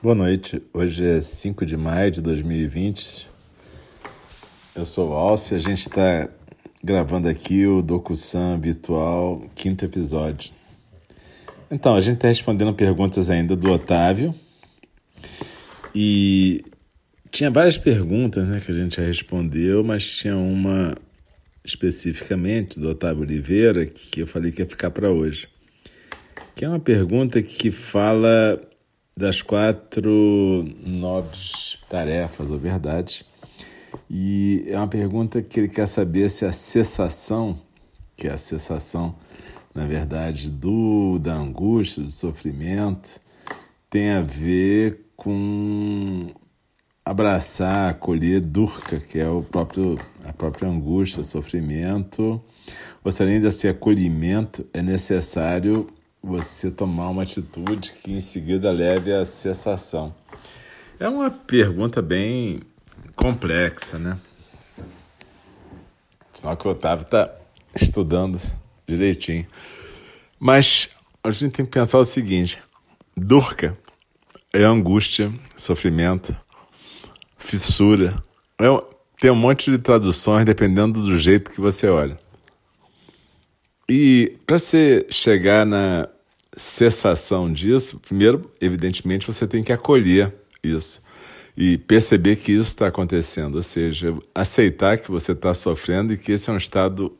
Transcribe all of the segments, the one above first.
Boa noite, hoje é 5 de maio de 2020. Eu sou o Alce a gente está gravando aqui o DocuSam habitual, quinto episódio. Então, a gente está respondendo perguntas ainda do Otávio e tinha várias perguntas né, que a gente já respondeu, mas tinha uma especificamente do Otávio Oliveira que eu falei que ia ficar para hoje. Que é uma pergunta que fala das quatro nobres tarefas ou verdades. E é uma pergunta que ele quer saber se a cessação, que é a cessação, na verdade, do da angústia, do sofrimento, tem a ver com abraçar, acolher Durka, que é o próprio, a própria angústia, sofrimento. Ou se além desse acolhimento é necessário você tomar uma atitude que em seguida leve à cessação? É uma pergunta bem complexa, né? Só que o Otávio está estudando direitinho. Mas a gente tem que pensar o seguinte: Durca é angústia, sofrimento, fissura. É, tem um monte de traduções dependendo do jeito que você olha. E para você chegar na cessação disso, primeiro, evidentemente, você tem que acolher isso e perceber que isso está acontecendo, ou seja, aceitar que você está sofrendo e que esse é um estado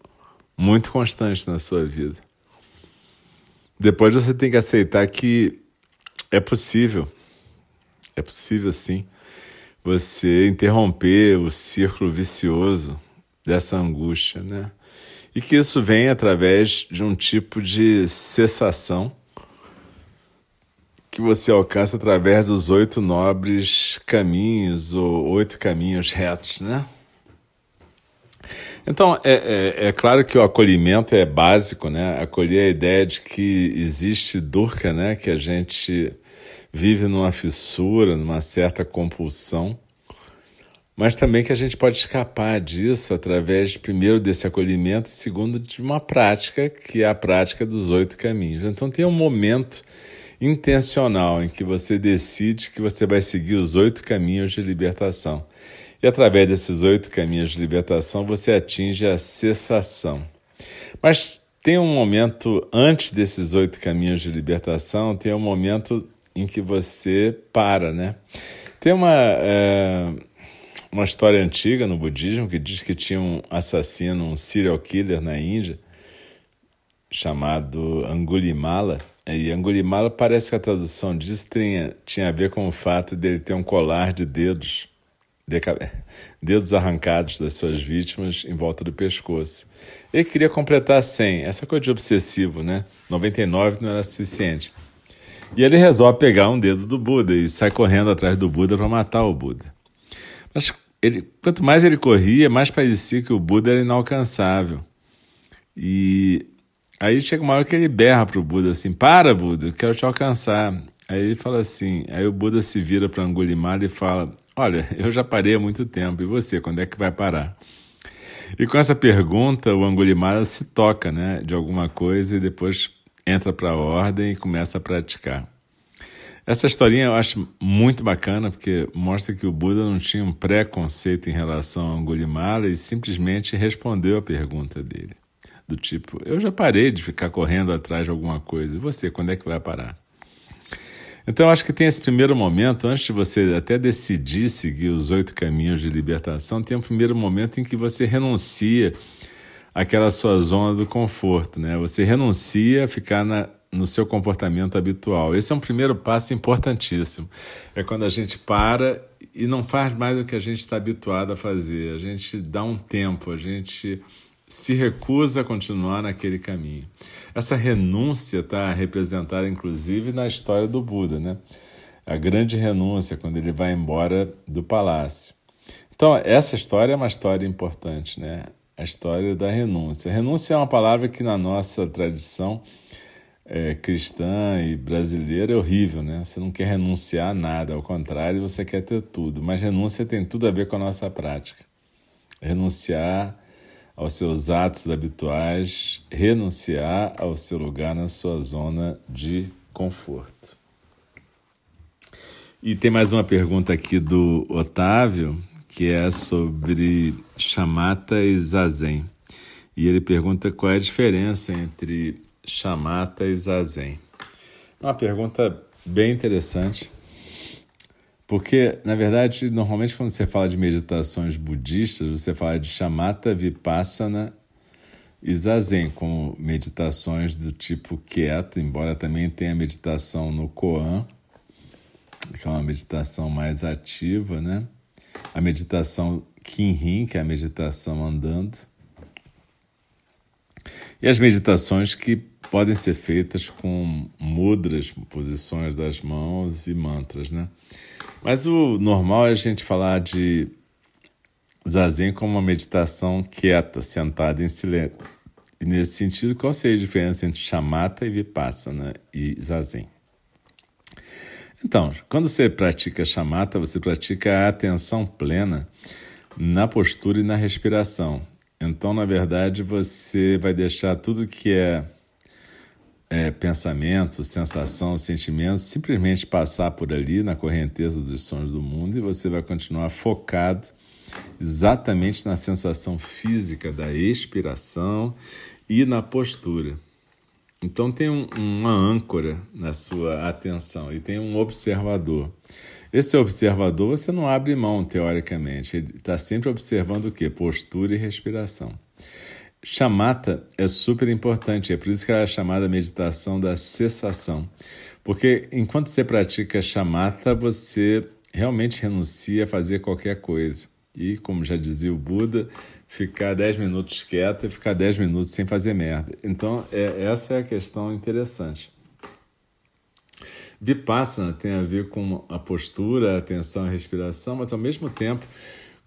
muito constante na sua vida. Depois você tem que aceitar que é possível, é possível sim, você interromper o círculo vicioso dessa angústia, né? e que isso vem através de um tipo de cessação que você alcança através dos oito nobres caminhos ou oito caminhos retos, né? Então, é, é, é, claro que o acolhimento é básico, né? Acolher a ideia de que existe durca, né? Que a gente vive numa fissura, numa certa compulsão mas também que a gente pode escapar disso através, primeiro, desse acolhimento, e segundo, de uma prática, que é a prática dos oito caminhos. Então, tem um momento intencional em que você decide que você vai seguir os oito caminhos de libertação. E através desses oito caminhos de libertação, você atinge a cessação. Mas tem um momento antes desses oito caminhos de libertação, tem um momento em que você para, né? Tem uma. É uma história antiga no budismo que diz que tinha um assassino, um serial killer na Índia, chamado Angulimala. E Angulimala parece que a tradução disso tinha, tinha a ver com o fato dele ter um colar de dedos, de, dedos arrancados das suas vítimas em volta do pescoço. Ele queria completar 100, essa coisa de obsessivo, né? 99 não era suficiente. E ele resolve pegar um dedo do Buda e sai correndo atrás do Buda para matar o Buda. Mas ele, quanto mais ele corria, mais parecia que o Buda era inalcançável. E aí chega uma hora que ele berra para o Buda assim: Para, Buda, quero te alcançar. Aí ele fala assim: Aí o Buda se vira para Angulimala e fala: Olha, eu já parei há muito tempo, e você, quando é que vai parar? E com essa pergunta, o Angulimala se toca né, de alguma coisa e depois entra para a ordem e começa a praticar. Essa historinha eu acho muito bacana porque mostra que o Buda não tinha um preconceito em relação a Angulimala e simplesmente respondeu a pergunta dele. Do tipo, eu já parei de ficar correndo atrás de alguma coisa. E você, quando é que vai parar? Então, acho que tem esse primeiro momento, antes de você até decidir seguir os oito caminhos de libertação, tem um primeiro momento em que você renuncia àquela sua zona do conforto, né? Você renuncia a ficar na, no seu comportamento habitual. Esse é um primeiro passo importantíssimo. É quando a gente para e não faz mais o que a gente está habituado a fazer. A gente dá um tempo, a gente se recusa a continuar naquele caminho. Essa renúncia está representada, inclusive, na história do Buda, né? A grande renúncia, quando ele vai embora do palácio. Então, essa história é uma história importante, né? A história da renúncia. Renúncia é uma palavra que, na nossa tradição, é, cristã e brasileira é horrível, né? Você não quer renunciar a nada, ao contrário, você quer ter tudo. Mas renúncia tem tudo a ver com a nossa prática. Renunciar aos seus atos habituais, renunciar ao seu lugar na sua zona de conforto. E tem mais uma pergunta aqui do Otávio, que é sobre chamata e zazen. E ele pergunta qual é a diferença entre chamata e zazen. Uma pergunta bem interessante, porque, na verdade, normalmente quando você fala de meditações budistas, você fala de chamata, vipassana e zazen, como meditações do tipo quieto, embora também tenha meditação no koan, que é uma meditação mais ativa, né? A meditação Kinhin, que é a meditação andando. E as meditações que podem ser feitas com mudras, posições das mãos e mantras, né? Mas o normal é a gente falar de zazen como uma meditação quieta, sentada em silêncio. E nesse sentido, qual seria a diferença entre chamata e vipassana e zazen? Então, quando você pratica chamata, você pratica a atenção plena na postura e na respiração. Então, na verdade, você vai deixar tudo que é, é pensamento, sensação, sentimento, simplesmente passar por ali na correnteza dos sons do mundo e você vai continuar focado exatamente na sensação física da expiração e na postura. Então tem um, uma âncora na sua atenção e tem um observador. Esse observador você não abre mão, teoricamente. Ele está sempre observando o quê? Postura e respiração. Chamata é super importante, é por isso que ela é chamada meditação da cessação. Porque enquanto você pratica chamata, você realmente renuncia a fazer qualquer coisa. E, como já dizia o Buda, ficar 10 minutos quieto e ficar 10 minutos sem fazer merda. Então, é, essa é a questão interessante. Vipassana tem a ver com a postura, a atenção e respiração, mas ao mesmo tempo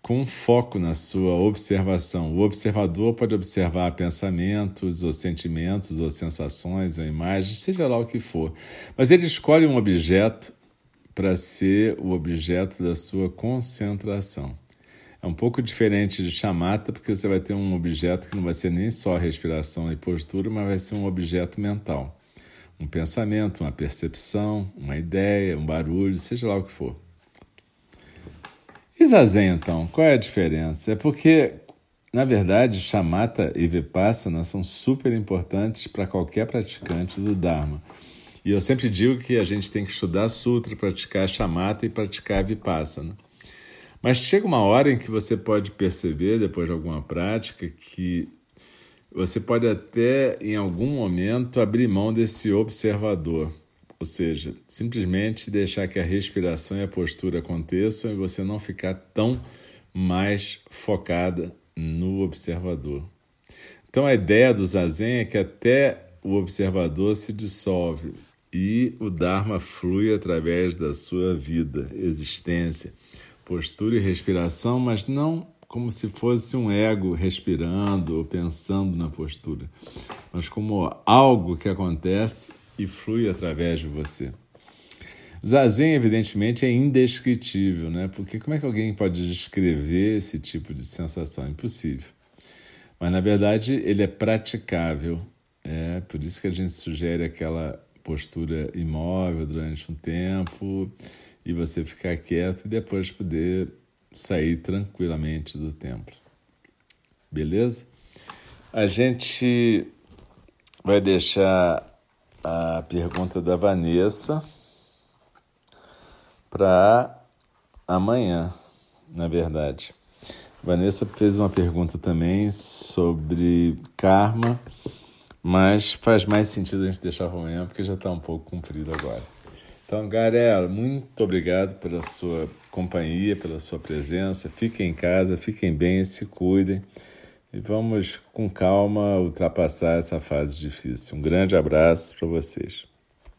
com foco na sua observação. O observador pode observar pensamentos, ou sentimentos, ou sensações, ou imagens, seja lá o que for. Mas ele escolhe um objeto para ser o objeto da sua concentração. É um pouco diferente de chamata, porque você vai ter um objeto que não vai ser nem só respiração e postura, mas vai ser um objeto mental. Um pensamento, uma percepção, uma ideia, um barulho, seja lá o que for. E zazen, então, qual é a diferença? É porque, na verdade, chamata e vipassana são super importantes para qualquer praticante do Dharma. E eu sempre digo que a gente tem que estudar sutra, praticar chamata e praticar vipassana. Mas chega uma hora em que você pode perceber, depois de alguma prática, que você pode até, em algum momento, abrir mão desse observador. Ou seja, simplesmente deixar que a respiração e a postura aconteçam e você não ficar tão mais focada no observador. Então a ideia do zazen é que até o observador se dissolve e o Dharma flui através da sua vida, existência postura e respiração, mas não como se fosse um ego respirando ou pensando na postura, mas como algo que acontece e flui através de você. Zazen, evidentemente, é indescritível, né? Porque como é que alguém pode descrever esse tipo de sensação? Impossível. Mas, na verdade, ele é praticável. É por isso que a gente sugere aquela postura imóvel durante um tempo e você ficar quieto e depois poder sair tranquilamente do templo. Beleza? A gente vai deixar a pergunta da Vanessa para amanhã, na verdade. Vanessa fez uma pergunta também sobre karma, mas faz mais sentido a gente deixar para amanhã porque já está um pouco comprido agora. Então, galera, muito obrigado pela sua companhia, pela sua presença. Fiquem em casa, fiquem bem, se cuidem e vamos com calma ultrapassar essa fase difícil. Um grande abraço para vocês.